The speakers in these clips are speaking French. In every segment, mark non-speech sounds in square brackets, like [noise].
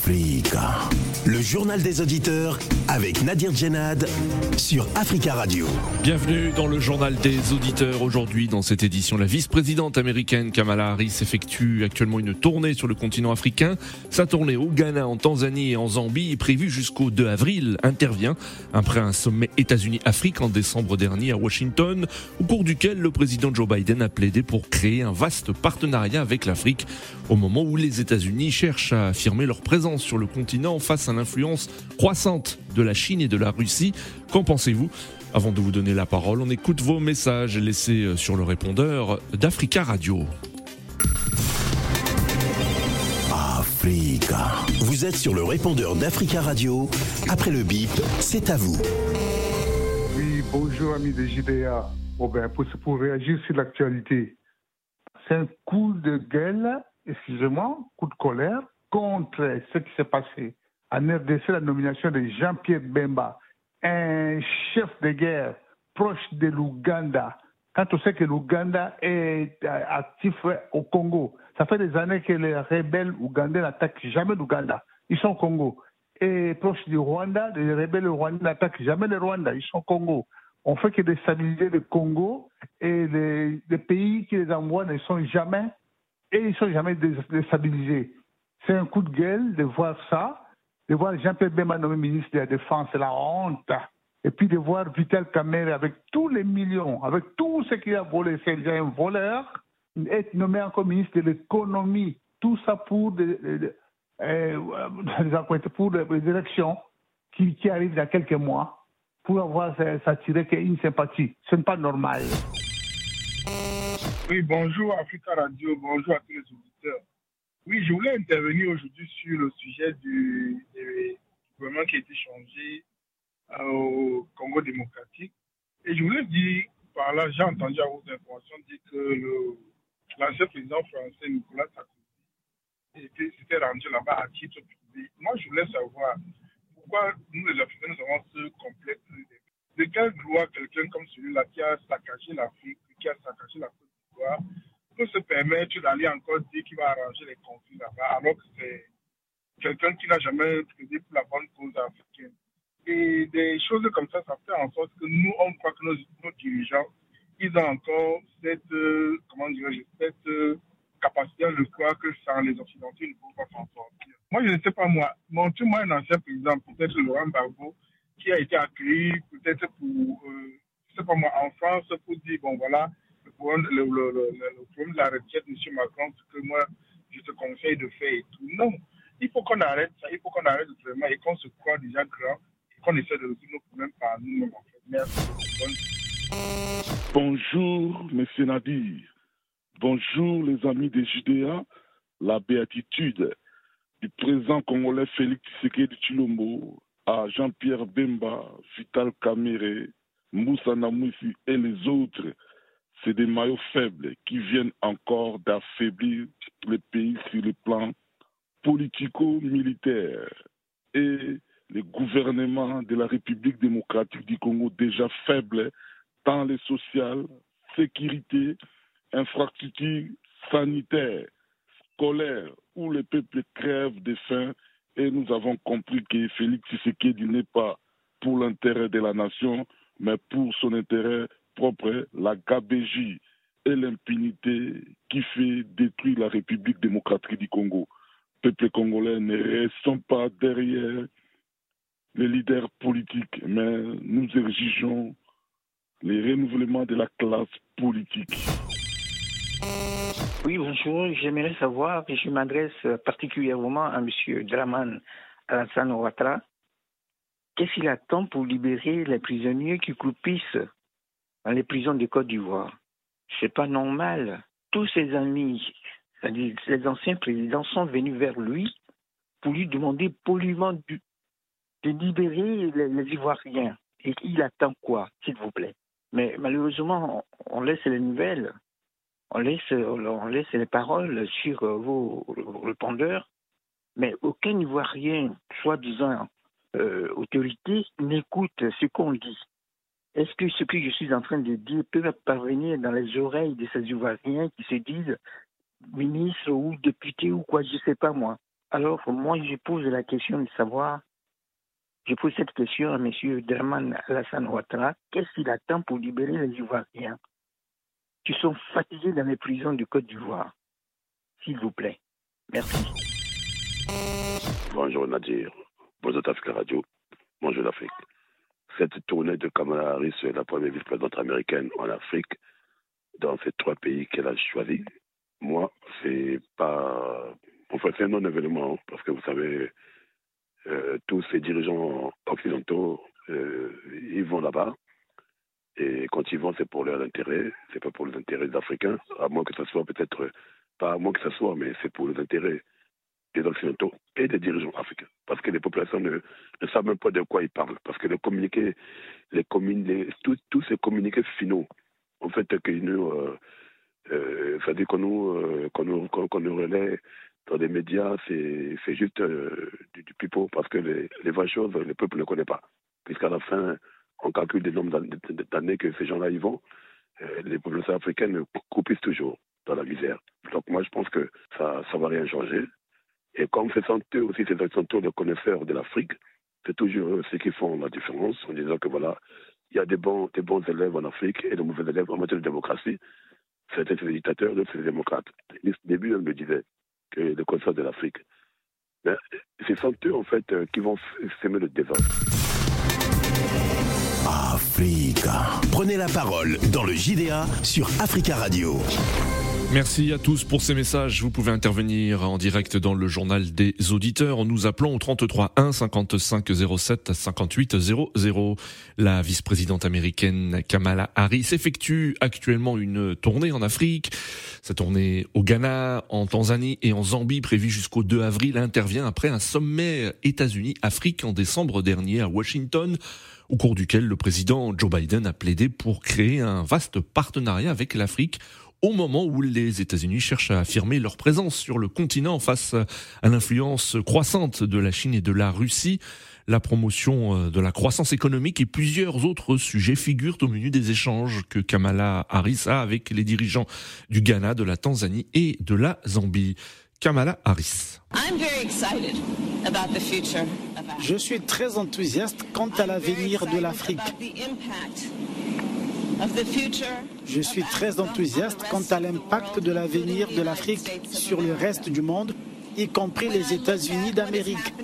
Freega Le journal des auditeurs avec Nadir Djenad sur Africa Radio. Bienvenue dans le journal des auditeurs. Aujourd'hui, dans cette édition, la vice-présidente américaine Kamala Harris effectue actuellement une tournée sur le continent africain. Sa tournée au Ghana, en Tanzanie et en Zambie est prévue jusqu'au 2 avril. Intervient après un sommet États-Unis-Afrique en décembre dernier à Washington, au cours duquel le président Joe Biden a plaidé pour créer un vaste partenariat avec l'Afrique au moment où les États-Unis cherchent à affirmer leur présence sur le continent face à l'influence croissante de la Chine et de la Russie. Qu'en pensez-vous? Avant de vous donner la parole, on écoute vos messages laissés sur le répondeur d'Africa Radio. Africa. Vous êtes sur le répondeur d'Africa Radio. Après le bip, c'est à vous. Oui, bonjour amis de JDA. Bon ben, pour, pour réagir sur l'actualité, c'est un coup de gueule, excusez-moi, coup de colère contre ce qui s'est passé en RDC, la nomination de Jean-Pierre Bemba, un chef de guerre proche de l'Ouganda. Quand on sait que l'Ouganda est actif au Congo, ça fait des années que les rebelles ougandais n'attaquent jamais l'Ouganda. Ils sont au Congo. Et proche du Rwanda, les rebelles rwandais n'attaquent jamais le Rwanda. Ils sont au Congo. On fait que déstabiliser le Congo et les, les, pays qui les envoient ne sont jamais et ils sont jamais déstabilisés. C'est un coup de gueule de voir ça, de voir Jean-Pierre Bemba nommé ministre de la Défense, c'est la honte. Et puis de voir Vital Kamere avec tous les millions, avec tout ce qu'il a volé, c'est un voleur, être nommé encore ministre de l'économie, tout ça pour des, euh, pour des élections qui, qui, arrivent dans quelques mois, pour avoir s'attirer une sympathie. Ce n'est pas normal. Oui, bonjour Africa Radio, bonjour à tous les auditeurs. Oui, je voulais intervenir aujourd'hui sur le sujet du, gouvernement qui a été changé euh, au Congo démocratique. Et je voulais dire, par là, j'ai entendu à vos informations dire que l'ancien président français Nicolas Sarkozy s'était rendu là-bas à titre privé. Moi, je voulais savoir pourquoi nous, les Africains, nous avons ce complexe. De quel droit quelqu'un comme celui-là qui a saccagé l'Afrique, qui a saccagé la Côte d'Ivoire, peut se permettre d'aller encore dire qu'il va arranger les conflits là-bas, alors que c'est quelqu'un qui n'a jamais plaidé pour la bonne cause africaine. Et des choses comme ça, ça fait en sorte que nous, on croit que nos, dirigeants, ils ont encore cette, euh, comment dirais-je, cette euh, capacité à le croire que sans les Occidentaux, ils ne pourront pas s'en sortir. Moi, je ne sais pas moi. Montre-moi un ancien président, peut-être Laurent Gbagbo, qui a été accueilli peut-être pour, euh, je ne sais pas moi, en France, pour dire, bon voilà, problème, le, le, le, problème de la retraite, M. Macron, ce que moi, je te conseille de faire et tout. Non, il faut qu'on arrête ça, il faut qu'on arrête vraiment et qu'on se croit déjà grand et qu'on essaie de résoudre nos problèmes par nous-mêmes. Merci. Bonjour, M. Nadir. Bonjour, les amis des Judéa. La béatitude du président congolais Félix Tshisekedi Chilombo à Jean-Pierre Bemba, Vital Kamere, Moussa Namouissi et les autres c'est des maillots faibles qui viennent encore d'affaiblir les pays sur le plan politico-militaire. Et les gouvernements de la République démocratique du Congo déjà faibles dans les sociales, sécurité, infrastructures sanitaires, scolaires, où les peuples crèvent de faim. Et nous avons compris que Félix Tshisekedi n'est pas pour l'intérêt de la nation, mais pour son intérêt la gabégie et l'impunité qui fait détruire la République démocratique du Congo. Peuple congolais ne restons pas derrière les leaders politiques, mais nous exigeons les renouvellements de la classe politique. Oui, bonjour. J'aimerais savoir, je m'adresse particulièrement à M. Draman Alassane Ouattara, qu'est-ce qu'il attend pour libérer les prisonniers qui croupissent dans les prisons de Côte d'Ivoire. C'est pas normal. Tous ses amis, les anciens présidents, sont venus vers lui pour lui demander poliment de, libérer les, Ivoiriens. Et il attend quoi, s'il vous plaît? Mais malheureusement, on, laisse les nouvelles, on laisse, les paroles sur vos répondeurs, mais aucun Ivoirien, soi-disant euh, autorité, n'écoute ce qu'on dit. Est-ce que ce que je suis en train de dire peut parvenir dans les oreilles de ces Ivoiriens qui se disent ministres ou députés ou quoi, je ne sais pas moi Alors, moi, je pose la question de savoir, je pose cette question à M. Draman Alassane Ouattara, qu'est-ce qu'il attend pour libérer les Ivoiriens qui sont fatigués dans les prisons du Côte d'Ivoire? S'il vous plaît. Merci. Bonjour Nadir, bonjour Africa Radio, bonjour l'Afrique. Cette tournée de Kamala Harris, la première vice-présidente américaine en Afrique, dans ces trois pays qu'elle a choisis, moi, c'est pas. Enfin, c'est un non-événement, parce que vous savez, euh, tous ces dirigeants occidentaux, euh, ils vont là-bas. Et quand ils vont, c'est pour leur intérêt, c'est pas pour les intérêts des Africains, à moins que ce soit peut-être, pas à moins que ce soit, mais c'est pour les intérêts des Occidentaux et des dirigeants africains. Parce que les populations ne, savent même pas de quoi ils parlent. Parce que les communiqués, les, tous ces communiqués finaux, en fait, que nous, euh, euh, ça qu'on nous, euh, nous, nous relaie dans les médias, c'est, c'est juste du, du, pipeau, parce que les, les vraies choses, le peuple ne connaît pas. Puisqu'à la fin, on calcule des nombres d'années que ces gens-là y vont, les populations africaines coupissent toujours dans la misère. Donc moi, je pense que ça ne va rien changer. Et comme ce sont eux aussi, ce sont eux les connaisseurs de l'Afrique, c'est toujours eux ceux qui font la différence en disant que voilà, il y a des bons, des bons élèves en Afrique et de mauvais élèves en matière de démocratie. Certains c'est des dictateurs, d'autres c'est des démocrates. Au début, on me disait que les connaisseurs de l'Afrique. Mais ce sont eux, en fait, qui vont s'aimer le désordre. Africa. Prenez la parole dans le JDA sur Africa Radio. Merci à tous pour ces messages. Vous pouvez intervenir en direct dans le journal des auditeurs en nous appelant au 33 1 55 07 58 00. La vice-présidente américaine Kamala Harris effectue actuellement une tournée en Afrique. Sa tournée au Ghana, en Tanzanie et en Zambie prévue jusqu'au 2 avril intervient après un sommet États-Unis-Afrique en décembre dernier à Washington au cours duquel le président Joe Biden a plaidé pour créer un vaste partenariat avec l'Afrique au moment où les États-Unis cherchent à affirmer leur présence sur le continent face à l'influence croissante de la Chine et de la Russie. La promotion de la croissance économique et plusieurs autres sujets figurent au menu des échanges que Kamala Harris a avec les dirigeants du Ghana, de la Tanzanie et de la Zambie. Kamala Harris. Je suis très enthousiaste quant à l'avenir de l'Afrique. Je suis très enthousiaste quant à l'impact de l'avenir de l'Afrique sur le reste du monde, y compris les États-Unis d'Amérique.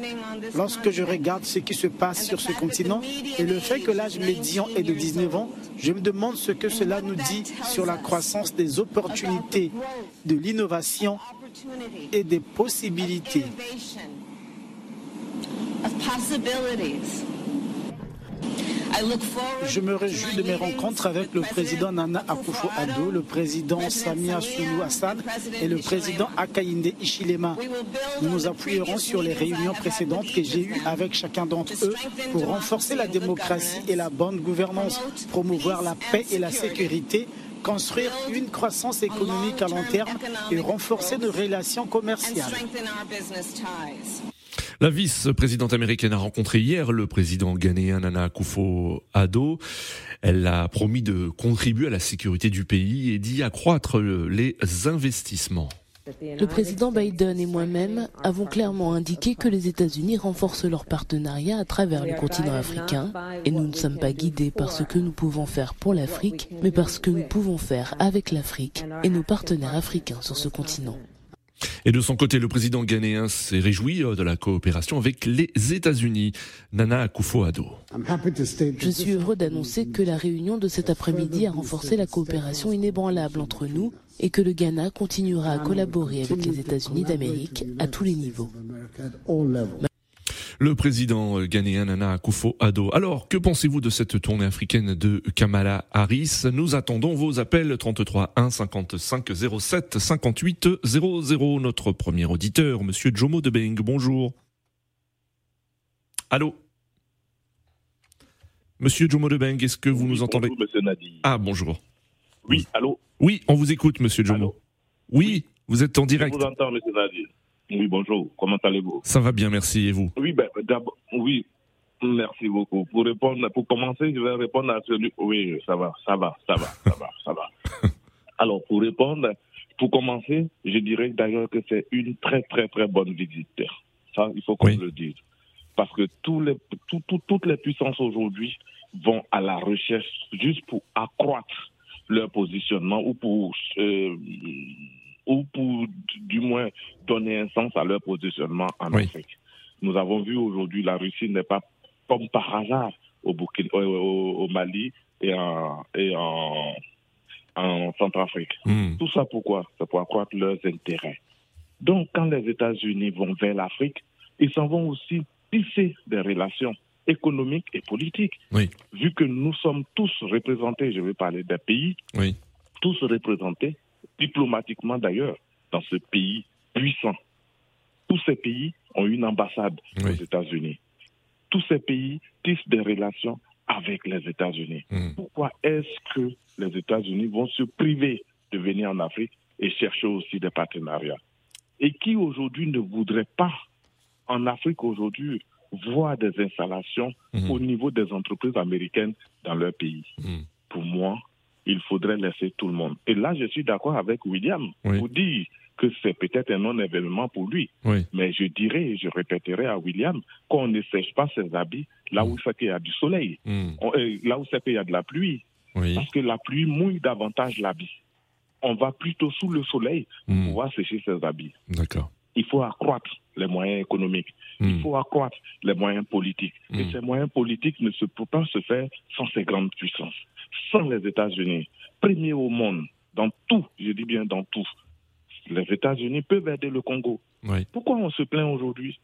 Lorsque je regarde ce qui se passe sur ce continent et le fait que l'âge médian est de 19 ans, je me demande ce que cela nous dit sur la croissance des opportunités, de l'innovation et des possibilités. Je me réjouis de mes rencontres avec le président Nana Akufo-Addo, le président Samia Sulu Hassan et le président Akainde Ishilema. Nous nous appuierons sur les réunions précédentes que j'ai eues avec chacun d'entre eux pour renforcer la démocratie et la bonne gouvernance, promouvoir la paix et la sécurité, construire une croissance économique à long terme et renforcer nos relations commerciales. La vice-présidente américaine a rencontré hier le président ghanéen Nana Akufo-Addo. Elle a promis de contribuer à la sécurité du pays et d'y accroître les investissements. Le président Biden et moi-même avons clairement indiqué que les États-Unis renforcent leur partenariat à travers le continent africain et nous ne sommes pas guidés par ce que nous pouvons faire pour l'Afrique, mais par ce que nous pouvons faire avec l'Afrique et nos partenaires africains sur ce continent. Et de son côté, le président ghanéen s'est réjoui de la coopération avec les États-Unis. Nana Akufo-Addo. Je suis heureux d'annoncer que la réunion de cet après-midi a renforcé la coopération inébranlable entre nous et que le Ghana continuera à collaborer avec les États-Unis d'Amérique à tous les niveaux le président ghanéen Nana Akufo-Addo. Alors, que pensez-vous de cette tournée africaine de Kamala Harris? Nous attendons vos appels 33 1 55 07 58 00. Notre premier auditeur, Monsieur Jomo Debeng, bonjour. Allô? Monsieur Jomo Debeng, est-ce que vous oui, nous entendez? bonjour, Monsieur Nadi. Ah, bonjour. Oui, allô? Oui, on vous écoute, Monsieur Jomo. Allô? Oui, Oui. vous êtes en direct. Je vous entends, Monsieur Nadi. Oui, bonjour. Comment allez-vous? Ça va bien, merci. Et vous? Oui, ben, d'abord, oui. Merci beaucoup. Pour répondre, pour commencer, je vais répondre à celui. Oui, ça va, ça va, ça va, ça va, ça va. [laughs] Alors, pour répondre, pour commencer, je dirais d'ailleurs que c'est une très très très bonne visite. Ça, il faut qu'on le dise. Parce que tous les, toutes les puissances aujourd'hui vont à la recherche juste pour accroître leur positionnement ou pour, euh, ou pour du moins donner un sens à leur positionnement en Afrique. Nous avons vu aujourd'hui la Russie n'est pas comme par hasard au, au, Mali et en, et en, en Centrafrique. Hmm. Tout ça pourquoi? C'est pour accroître leurs intérêts. Donc quand les États-Unis vont vers l'Afrique, ils s'en vont aussi tisser des relations économiques et politiques. Vu que nous sommes tous représentés, je vais parler des pays, tous représentés diplomatiquement d'ailleurs dans ce pays puissant. Tous ces pays ont une ambassade aux États-Unis. Tous ces pays tissent des relations avec les États-Unis. Hmm. Pourquoi est-ce que les États-Unis vont se priver de venir en Afrique et chercher aussi des partenariats? Et qui aujourd'hui ne voudrait pas en Afrique aujourd'hui voir des installations hmm. au niveau des entreprises américaines dans leur pays? Hmm. Pour moi, il faudrait laisser tout le monde. Et là, je suis d'accord avec William pour dire que c'est peut-être un non-événement pour lui. Mais je dirais et je répéterai à William qu'on ne sèche pas ses habits là où c'est qu'il y a du soleil, mm. euh, là où c'est qu'il y a de la pluie. Parce que la pluie mouille davantage l'habit. On va plutôt sous le soleil pour mm. pouvoir sécher ses habits. D'accord. Il faut accroître les moyens économiques. Il mm. faut accroître les moyens politiques. Et ces moyens politiques ne se peuvent pas se faire sans ces grandes puissances. Sans les États-Unis, premiers au monde, dans tout, je dis bien dans tout, les États-Unis peuvent aider le Congo. Pourquoi on se plaint aujourd'hui?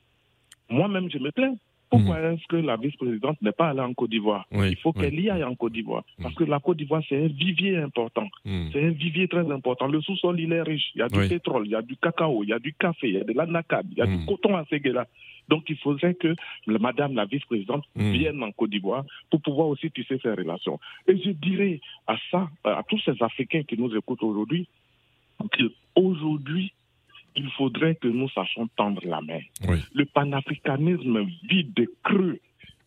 Moi-même, je me plains. Pourquoi hmm. est-ce que la vice-présidente n'est pas allée en Côte d'Ivoire? Il faut qu'elle y aille en Côte d'Ivoire. Hmm. Parce que la Côte d'Ivoire, c'est un vivier important. Hmm. C'est un vivier très important. Le sous-sol, il est riche. Il y a du pétrole, il y a du cacao, il y a du café, il y a de l'anacade, il y a du coton à Séguéla. Donc il faudrait que madame la vice-présidente vienne en Côte d'Ivoire pour pouvoir aussi tisser ces relations. Et je dirais à ça, à tous ces Africains qui nous écoutent aujourd'hui, Aujourd'hui, il faudrait que nous sachions tendre la main. Le panafricanisme vide, creux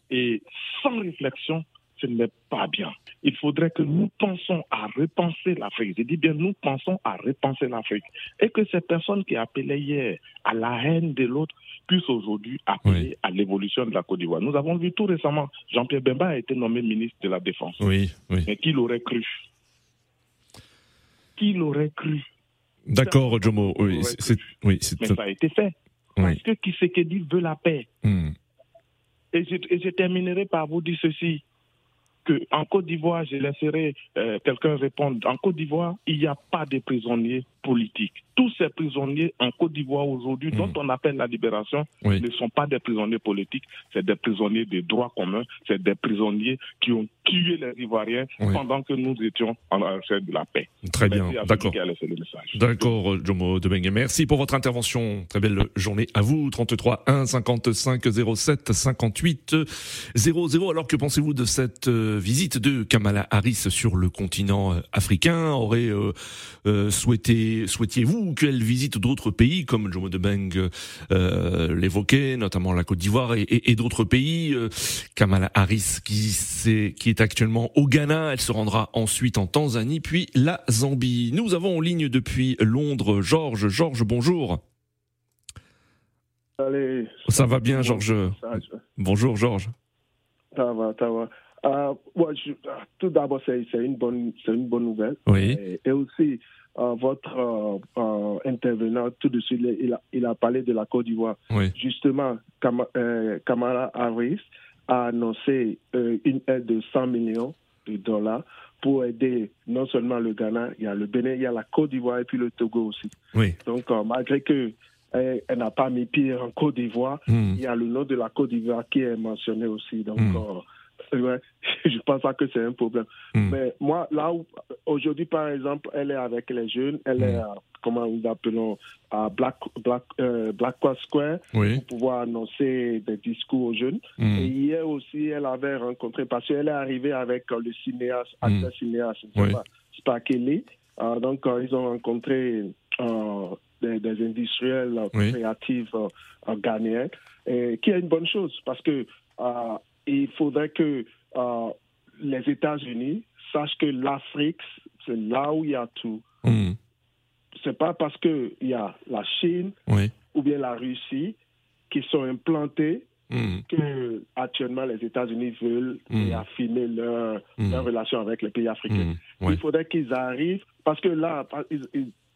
et sans réflexion, ce n'est pas bien. Il faudrait que nous pensions à repenser l'Afrique. Je dis bien, nous pensons à repenser l'Afrique. Et que ces personnes qui appelaient hier à la haine de l'autre puissent aujourd'hui appeler à l'évolution de la Côte d'Ivoire. Nous avons vu tout récemment, Jean-Pierre Bemba a été nommé ministre de la Défense. Oui, oui. Mais qui l'aurait cru? Qui l'aurait cru? D'accord, Jomo. Oui, c'est, oui, Mais ça a été fait. Parce que Kisekedi veut la paix. Hmm. Et, je, et je terminerai par vous dire ceci qu'en Côte d'Ivoire, je laisserai euh, quelqu'un répondre. En Côte d'Ivoire, il n'y a pas de prisonniers politiques. Tous ces prisonniers en Côte d'Ivoire aujourd'hui, dont hmm. on appelle la libération, ne sont pas des prisonniers politiques, c'est des prisonniers des droits communs, c'est des prisonniers qui ont tué les Ivoiriens pendant que nous étions en recherche de la paix. Très bien, d'accord. D'accord, Jomo Debengue. Merci pour votre intervention. Très belle journée à vous. 33 1 55 07 58 00. Alors que pensez-vous de cette euh, visite de Kamala Harris sur le continent euh, africain? Aurait euh, souhaité, souhaitiez-vous qu'elle visite d'autres pays comme Jomo Debeng l'évoquait, notamment la Côte d'Ivoire et, d'autres pays Kamala Harris qui, qui est actuellement au Ghana, elle se rendra ensuite en Tanzanie, puis la Zambie. Nous avons en ligne depuis Londres Georges. Georges, bonjour. Allez. Ça va bien, Georges? Bonjour, Georges. Ça va, ça va. Euh, tout d'abord, c'est une bonne, une bonne nouvelle. Oui. Et, aussi, euh, votre euh, intervenant, tout de suite, il a, il a parlé de la Côte d'Ivoire. Oui. Justement, Kamala Harris a annoncé une aide de 100 millions de dollars pour aider non seulement le Ghana, il y a le Bénin, il y a la Côte d'Ivoire et puis le Togo aussi. Oui. Donc, malgré que elle, n'a pas mis pied en Côte d'Ivoire, hmm. il y a le nom de la Côte d'Ivoire qui est mentionné aussi. Donc, hmm. Ouais, [laughs] je pense pas que c'est un problème. Hmm. Mais moi, là où, aujourd'hui, par exemple, elle est avec les jeunes, elle est, à, comment nous appelons, à Black, Black, euh, Black Square pour pouvoir annoncer des discours aux jeunes. Hmm. Et hier aussi, elle avait rencontré, parce qu'elle est arrivée avec le cinéaste, hmm. acteur cinéaste, oui. Spakele. Euh, donc, euh, ils ont rencontré des, des, industriels créatifs ghanéens, et, qui est une bonne chose, parce que il faudrait que euh, les États-Unis sachent que l'Afrique, c'est là où il y a tout. Hmm. c'est pas parce qu'il y a la Chine ou bien la Russie qui sont implantés hmm. que actuellement les États-Unis veulent hmm. affiner leur, hmm. leur, relation avec les pays africains. Il faudrait qu'ils arrivent, parce que là,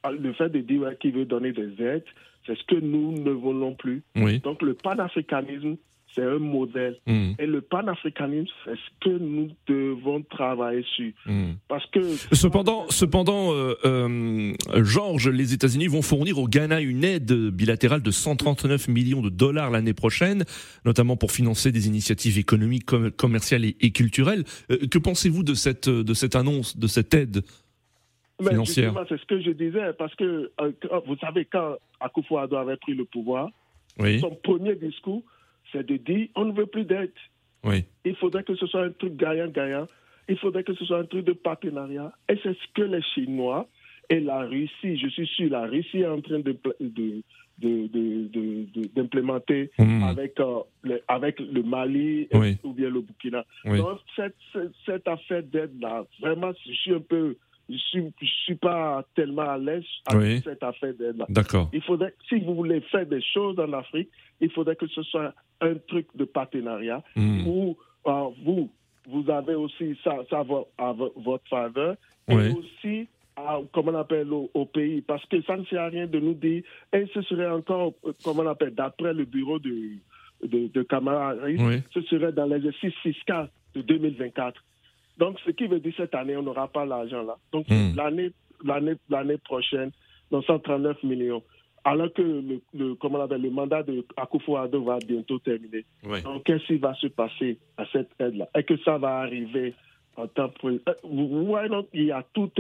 le fait de dire qu'ils veulent donner des aides, c'est ce que nous ne voulons plus. Donc le panafricanisme c'est un modèle. Hmm. Et le panafricanisme, c'est ce que nous devons travailler sur. Hmm. Parce que cependant, cependant, euh, euh, Georges, les États-Unis vont fournir au Ghana une aide bilatérale de 139 millions de dollars l'année prochaine, notamment pour financer des initiatives économiques, commerciales et, culturelles. Euh, que pensez-vous de cette de cette annonce, de cette aide? financière? C'est ce que je disais, parce que vous savez, quand Akufo-Addo avait pris le pouvoir, son premier discours, c'est de dire on ne veut plus d'aide. Oui. Il faudrait que ce soit un truc gagnant-gagnant. Il faudrait que ce soit un truc de partenariat. Et c'est ce que les Chinois et la Russie, je suis sûr, la Russie est en train de, d'implémenter hmm. avec, euh, le, avec le Mali ou bien le Burkina. Donc, cette, cette affaire d'aide-là, vraiment, je suis un peu je ne suis, pas tellement à l'aise avec cette affaire d'aide-là. D'accord. Il faudrait, si vous voulez faire des choses en Afrique, il faudrait que ce soit un truc de partenariat hmm. où euh, vous, vous avez aussi ça, ça à votre faveur et aussi comment on appelle, au, pays. Parce que ça ne sert à rien de nous dire, et ce serait encore, comment on appelle, d'après le bureau de, de, de ce serait dans l'exercice fiscal de 2024. Donc, ce qui veut dire cette année, on n'aura pas l'argent là. Donc, hmm. l'année, l'année, l'année prochaine, dans 139 millions. Alors que le, le, comment on appelle, le mandat de Akufo-Addo va bientôt terminer. Donc, qu'est-ce qui va se passer à cette aide-là? Et que ça va arriver en temps pour... Euh, il y a tout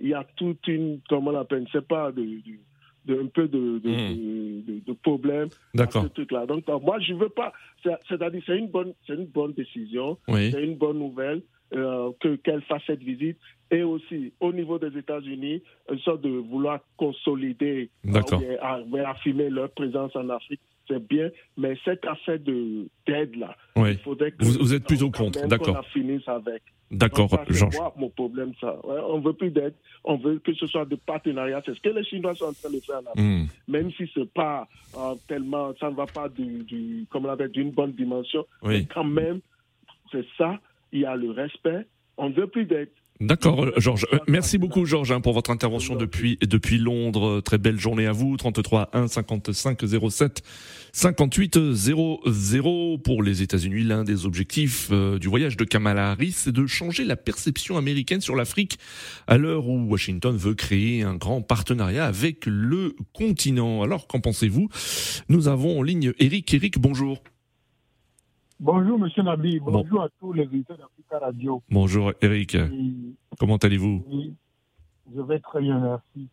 il y a toute une, comment on appelle, c'est pas de, de, un peu de, de, de, problèmes D'accord. ce truc-là. Donc, moi, je veux pas. C'est-à-dire, c'est une bonne, c'est une bonne décision. C'est une bonne nouvelle. Euh, que qu'elle fasse cette visite et aussi au niveau des États-Unis, une sorte de vouloir consolider, euh, affirmer leur présence en Afrique. C'est bien, mais cette affaire de d'aide là, il faudrait que vous, êtes plutôt contre, d'accord. On finisse avec. D'accord, Georges. mon problème, ça. on veut plus d'aide, on veut que ce soit de partenariat. C'est ce que les Chinois sont en train de faire là. Hmm. Même si c'est pas euh, tellement, ça ne va pas du, du comme on d'une bonne dimension, mais quand même, c'est ça il y a le respect. On ne veut plus d'être. D'accord, Georges. Euh, merci beaucoup, Georges, hein, pour votre intervention depuis, depuis Londres. Très belle journée à vous. 33 1 55 07 58 00 pour les États-Unis. L'un des objectifs euh, du voyage de Kamala Harris, c'est de changer la perception américaine sur l'Afrique à l'heure où Washington veut créer un grand partenariat avec le continent. Alors, qu'en pensez-vous? Nous avons en ligne Eric. Eric, bonjour. Bonjour, monsieur Nabi. Bonjour à tous les auditeurs d'Africa Radio. Bonjour, Eric. Comment allez-vous? Je vais très bien, merci.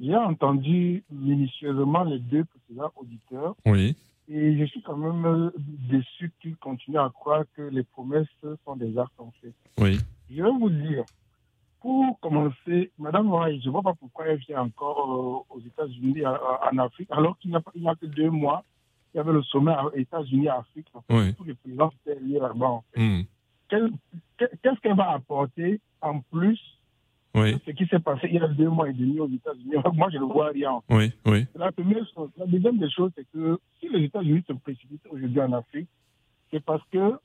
J'ai entendu minutieusement les deux précédents auditeurs. Oui. Et je suis quand même déçu qu'ils continuent à croire que les promesses sont des actes en fait. Oui. Je vais vous dire, pour commencer, Madame Roy, je ne vois pas pourquoi elle vient encore euh, aux États-Unis, en Afrique, alors qu'il n'y a, que deux mois il y avait le sommet aux États-Unis, Afrique. Tous les présidents étaient liés là-bas. Hmm. Qu'est-ce qu'elle va apporter en plus de ce qui s'est passé il y a deux mois et demi aux États-Unis? [laughs] Moi, je ne vois rien. Oui, oui. La première chose. La deuxième des choses, c'est que si les États-Unis se précipitent aujourd'hui en Afrique, c'est parce que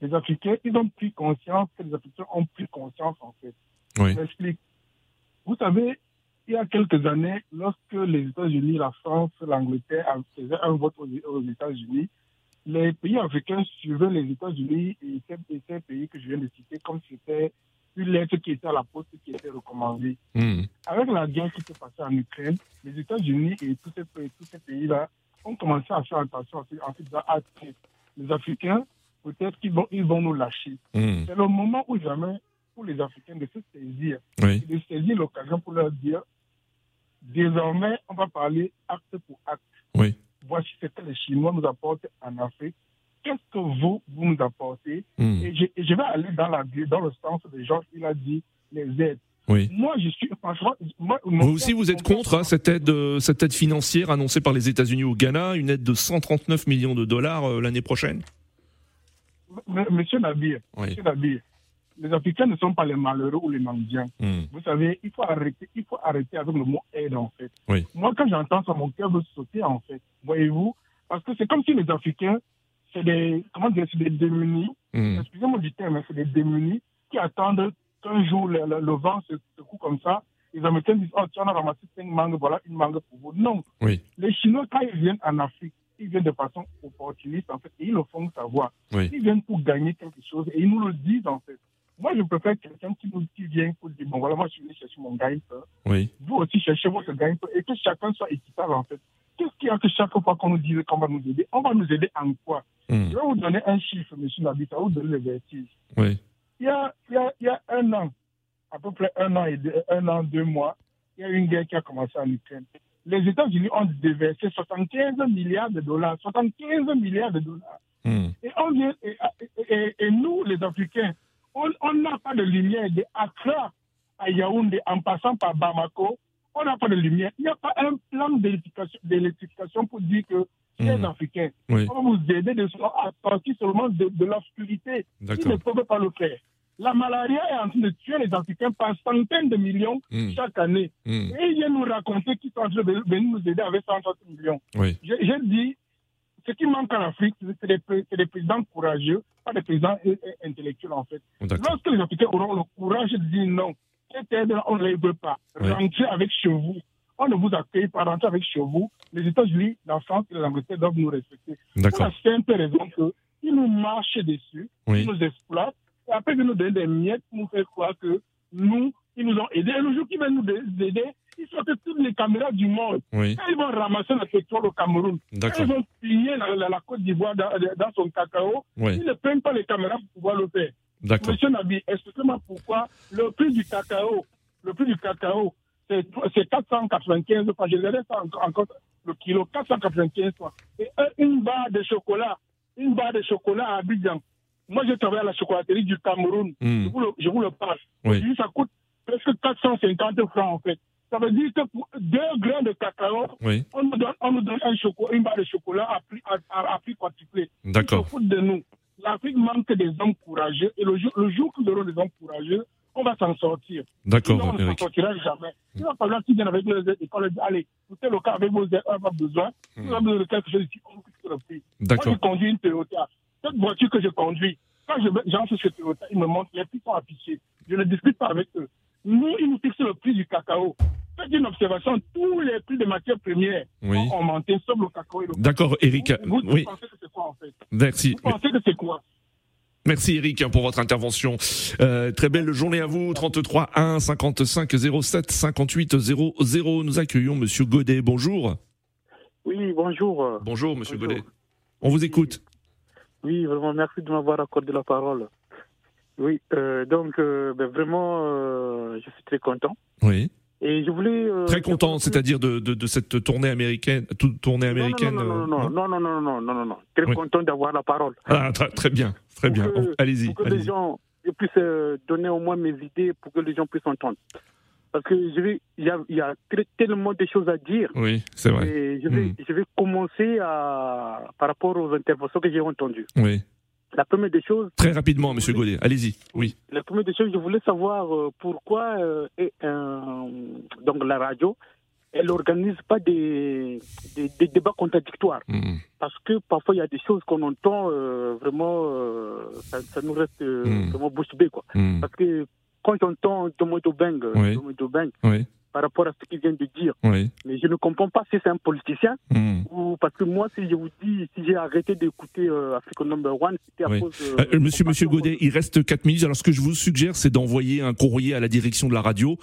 les Africains, ils ont pris conscience, que les Africains ont pris conscience, en fait. Oui. Je m'explique. Vous savez, il y a quelques années, lorsque les États-Unis, la France, l'Angleterre faisaient un vote aux, États-Unis, les pays africains suivaient les États-Unis et ces, pays que je viens de citer comme si c'était une lettre qui était à la poste qui était recommandée. Hmm. Avec la guerre qui s'est passée en Ukraine, les États-Unis et tous ces, pays-là ont commencé à faire attention en disant ah, les Africains, peut-être qu'ils vont, ils vont nous lâcher. Hmm. C'est le moment où jamais pour les Africains de se saisir, de saisir l'occasion pour leur dire Désormais, on va parler acte pour acte. Oui. Voici ce que les Chinois nous apportent en Afrique. Qu'est-ce que vous, vous nous apportez hmm. et, je, vais aller dans, la, dans le sens de gens qui a dit les aides. Oui. Moi, je suis franchement. vous aussi, vous êtes contre hein, cette aide, euh, cette aide financière annoncée par les États-Unis au Ghana, une aide de 139 millions de dollars euh, l'année prochaine? Monsieur Nabir, Monsieur Nabir, les Africains ne sont pas les malheureux ou les mendiants. Hmm. Vous savez, il faut arrêter, il faut arrêter avec le mot aide en fait. Moi, quand j'entends ça, mon cœur veut sauter en fait. Voyez-vous, parce que c'est comme si les Africains, c'est des, comment dire, c'est des démunis. Hmm. Excusez-moi du terme, c'est des démunis qui attendent qu'un jour le, vent se secoue comme ça. Les Américains disent, oh, tu en as ramassé cinq mangues, voilà une mangue pour vous. Non. Les Chinois, quand ils viennent en Afrique, ils viennent de façon opportuniste, en fait, et ils le font savoir. Ils viennent pour gagner quelque chose, et ils nous le disent, en fait. Moi, je préfère quelqu'un qui, qui vient pour dire, bon, voilà, moi, je suis venu chercher mon gagne Oui. Vous aussi, cherchez votre gagne et que chacun soit équitable, en fait. Qu'est-ce qu'il y a que chaque fois qu'on nous dit qu'on va nous aider? On va nous aider en quoi? Hmm. Je vais vous donner un chiffre, monsieur Nabi, ça va vous donner le vertige. Oui. Il y, a, il, y a, il y a un an, à peu près un an et deux, un an, deux mois, il y a une guerre qui a commencé en Ukraine les États-Unis ont déversé 75 milliards de dollars. 75 milliards de dollars. Hmm. Et, on vient, et, nous, les Africains, on n'a pas de lumière de Accra à Yaoundé en passant par Bamako. On n'a pas de lumière. Il n'y a pas un plan d'électrification pour dire que les hmm. Africains, on va vous aider de, à sortir seulement de, de l'obscurité. Ils ne peuvent pas le faire. La malaria est en train de tuer les Africains par centaines de millions hmm. chaque année. Hmm. Et ils viennent nous raconter qu'ils sont en train de venir nous aider avec 160 millions. J'ai dit, ce qui manque en Afrique, c'est des, présidents courageux, pas des présidents intellectuels en fait. Lorsque les Africains auront le courage de dire non, on ne les veut pas. Rentrez avec chez vous. On ne vous accueille pas, rentrez avec chez vous. Les États-Unis, la France et l'Angleterre doivent nous respecter. Pour la simple raison qu'ils nous marchent dessus, ils nous exploitent et après, ils nous donnent des miettes pour nous faire croire que nous, ils nous ont aidés. Et le jour qu'ils viennent nous aider, ils sortent toutes les caméras du monde. Quand ils vont ramasser le pétrole au Cameroun, quand ils vont piller la, Côte d'Ivoire dans, son cacao, ils ne prennent pas les caméras pour pouvoir le faire. Monsieur Nabi, expliquez-moi pourquoi le prix du cacao, le prix du cacao, c'est 495 francs. Je regardais ça encore, le kilo, 495 francs. Et une barre de chocolat, une barre de chocolat à Abidjan, moi, je travaille à la chocolaterie du Cameroun. Hmm. Je, vous le, je, vous le, passe. Ça coûte presque 450 francs, en fait. Ça veut dire que pour deux grains de cacao, on, nous donne, on nous donne un chocolat, une barre de chocolat à prix, à, à, prix quadruplé. D'accord. Ils de nous. L'Afrique manque des hommes courageux. Et le jour, le jour que nous aurons des hommes courageux, on va s'en sortir. D'accord, On ne s'en sortira jamais. Il va falloir qu'ils viennent avec nos aides et qu'on leur dit, allez, vous êtes le cas avec vos aides, on a besoin. Si vous avez besoin de quelque chose ici, on fixe le prix. D'accord. Moi, je conduis une Toyota cette voiture que je conduis, quand j'entre chez Toyota, ils me montrent les prix sont affichés. Je ne discute pas avec eux. Nous, ils nous fixent le prix du cacao. Faites une observation, tous les prix des matières premières ont augmenté, sauf le cacao et le D'accord, Eric. Vous, oui. pensez que c'est quoi en fait Merci. Vous pensez que c'est quoi Merci Eric pour votre intervention. Euh, très belle journée à vous. 33 1 55 07 58 00. Nous accueillons Monsieur Godet. Bonjour. Oui, bonjour. Bonjour Monsieur Godet. On vous écoute. Oui, vraiment, merci de m'avoir accordé la parole. Oui, euh, donc euh, ben, vraiment, euh, je suis très content. Oui. Et je voulais. très content, c'est-à-dire de, de, cette tournée américaine, toute tournée américaine. Non, non, non, non, non, non, non, non, non, non, Très content d'avoir la parole. Ah, très, bien, très bien. Allez-y. Pour que les gens puissent donner au moins mes idées, pour que les gens puissent entendre. Parce que je vais, il y a, y a tellement de choses à dire. Oui, c'est vrai. Et je vais, hmm. je vais commencer à, par rapport aux interventions que j'ai entendues. Oui. La première des choses. Très rapidement, Monsieur Godet, allez-y. Oui. La première des choses, je voulais savoir euh, pourquoi euh, donc la radio, elle n'organise pas des, des, débats contradictoires. Hmm. Parce que parfois, il y a des choses qu'on entend euh, vraiment, ça, nous reste hmm. vraiment bouche bée. Quoi. Parce que quand j'entends Tomoto Beng, oui. Oui. par rapport à ce qu'il vient de dire, oui. mais je ne comprends pas si c'est un politicien hmm. ou parce que moi, si je vous dis, si j'ai arrêté d'écouter euh, Africa Number One, c'était à cause. Euh, euh, monsieur, Monsieur Godet, il reste 4 minutes. Alors, ce que je vous suggère, c'est d'envoyer un courrier à la direction de la radio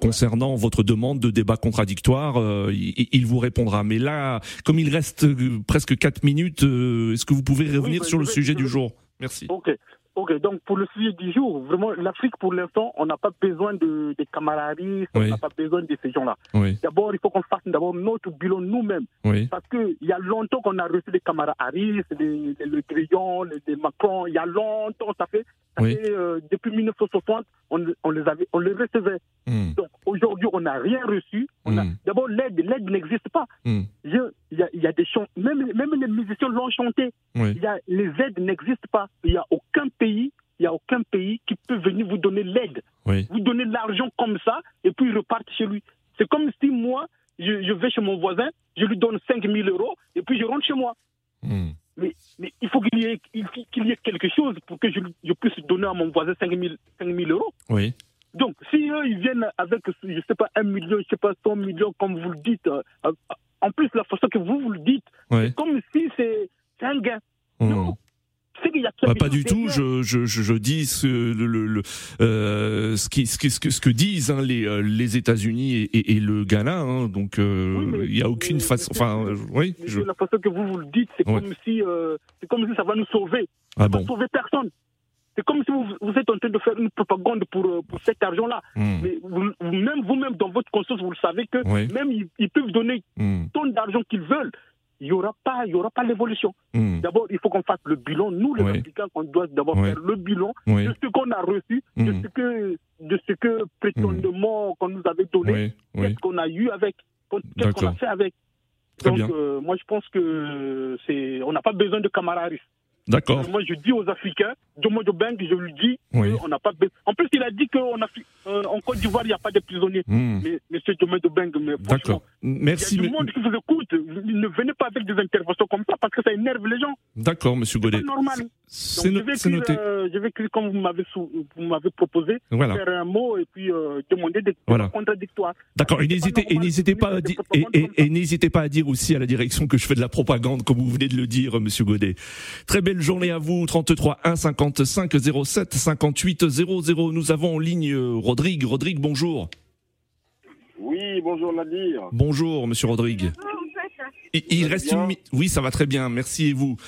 concernant votre demande de débat contradictoire. Il, vous répondra. Mais là, comme il reste presque 4 minutes, est-ce que vous pouvez revenir bah, sur le sujet du jour? Merci. Ok. Ok, donc pour le sujet du jour, vraiment, l'Afrique, pour l'instant, on n'a pas besoin de, de camaraderie, on n'a pas besoin de ces gens-là. D'abord, il faut qu'on fasse d'abord notre bilan nous-mêmes. Parce qu'il y a longtemps qu'on a reçu des camarades Harris, les, les, Le Grillon, les, Macron, il y a longtemps, ça fait, ça fait euh, depuis 1960, on, on, les avait, on les recevait. Hmm. Donc aujourd'hui, on n'a rien reçu. Hmm. D'abord, l'aide, l'aide n'existe pas. Hmm. Il y, a, y, a, des chants, même, même les musiciens l'ont chanté. Il y a, les aides n'existent pas. Il n'y a aucun pays, il a aucun pays qui peut venir vous donner l'aide. Vous donner l'argent comme ça et puis il repart chez lui. C'est comme si moi, je, vais chez mon voisin, je lui donne 5 000 euros et puis je rentre chez moi. Mais, mais, il faut qu'il y, ait, qu'il y ait quelque chose pour que je, je, puisse donner à mon voisin 5 000, 5 000 euros. Oui. Donc, si eux, ils viennent avec, je sais pas, un million, je sais pas, 100 millions, comme vous le dites, euh, en plus, la façon que vous, vous le dites, c'est comme si c'est un gain. Non. Bah, pas du tout. Je, je, je, dis ce, le, le, euh, ce, qui, ce, que, ce que disent hein, les, euh, les États-Unis et, et, le Ghana. Hein, donc euh, il n'y a aucune façon. Enfin, oui. Je... La façon que vous vous le dites, c'est comme si c'est comme si ça va nous sauver. Ah bon. sauver personne. C'est comme si vous, vous, êtes en train de faire une propagande pour, pour cet argent-là. Hmm. Mais vous, même vous-même, dans votre conscience, vous le savez que même ils, peuvent donner hmm. tant d'argent qu'ils veulent il n'y aura pas, il y aura pas l'évolution. Hmm. D'abord, il faut qu'on fasse le bilan. Nous, les Africains, on doit d'abord faire le bilan de ce qu'on a reçu, de hmm. ce que, de ce que prétendument qu'on nous avait donné, qu'est-ce qu'on a eu avec, qu'est-ce qu'on a fait avec. Donc, euh, moi, je pense que c'est, on n'a pas besoin de camarades. D'accord. Moi, je dis aux Africains, Jomo je lui dis, on n'a pas. En plus, il a dit qu'en euh, en Côte d'Ivoire, il n'y a pas de prisonniers. Hmm. Mais, monsieur Jomo Jobeng, mais D'accord. Merci. Il y a du monde qui vous écoute. Ne venez pas avec des interventions comme ça parce que ça énerve les gens. D'accord, monsieur Godet. C'est normal. C'est noté. Euh, je vais écrire comme vous m'avez proposé, faire un mot et puis euh, demander des voilà. contradictoires. D'accord. Et n'hésitez et n'hésitez pas à dire et, n'hésitez pas à dire aussi à la direction que je fais de la propagande, comme vous venez de le dire, monsieur Godet. Très belle journée à vous. 33 1 55 07 58 00. Nous avons en ligne euh, Rodrigue. Rodrigue, bonjour. Oui, bonjour Nadir. Bonjour, monsieur Rodrigue. Il, il reste une Oui, ça va très bien. Merci et vous?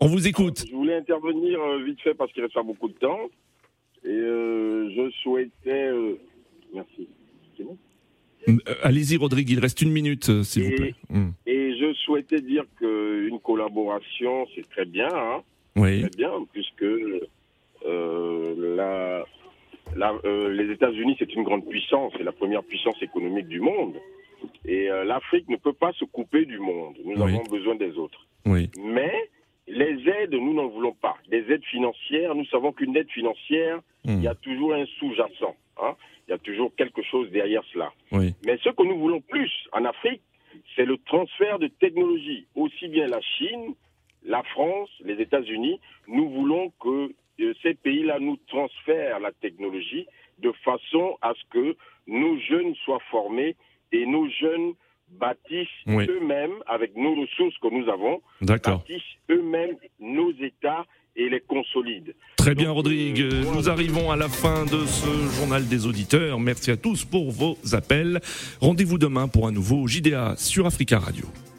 On vous écoute. Je voulais intervenir euh, vite fait parce qu'il reste pas beaucoup de temps. Et euh, je souhaitais. merci. Allez-y, Rodrigue, il reste une minute, s'il vous plaît. Hmm. Et je souhaitais dire qu'une collaboration, c'est très bien. Hein oui. Très bien, puisque la, les États-Unis, c'est une grande puissance, c'est la première puissance économique du monde. Et l'Afrique ne peut pas se couper du monde. Nous avons besoin des autres. Oui. Mais les aides, nous n'en voulons pas. Les aides financières, nous savons qu'une aide financière, il y a toujours un sous-jacent. Hein. Il y a toujours quelque chose derrière cela. Mais ce que nous voulons plus en Afrique, c'est le transfert de technologie. Aussi bien la Chine, la France, les États-Unis, nous voulons que euh, ces pays-là nous transfèrent la technologie de façon à ce que nos jeunes soient formés et nos jeunes bâtissent eux-mêmes, avec nos ressources que nous avons, bâtissent eux-mêmes nos États et les consolident. Très bien, Rodrigue. Euh, nous arrivons à la fin de ce journal des auditeurs. Merci à tous pour vos appels. Rendez-vous demain pour un nouveau JDA sur Africa Radio.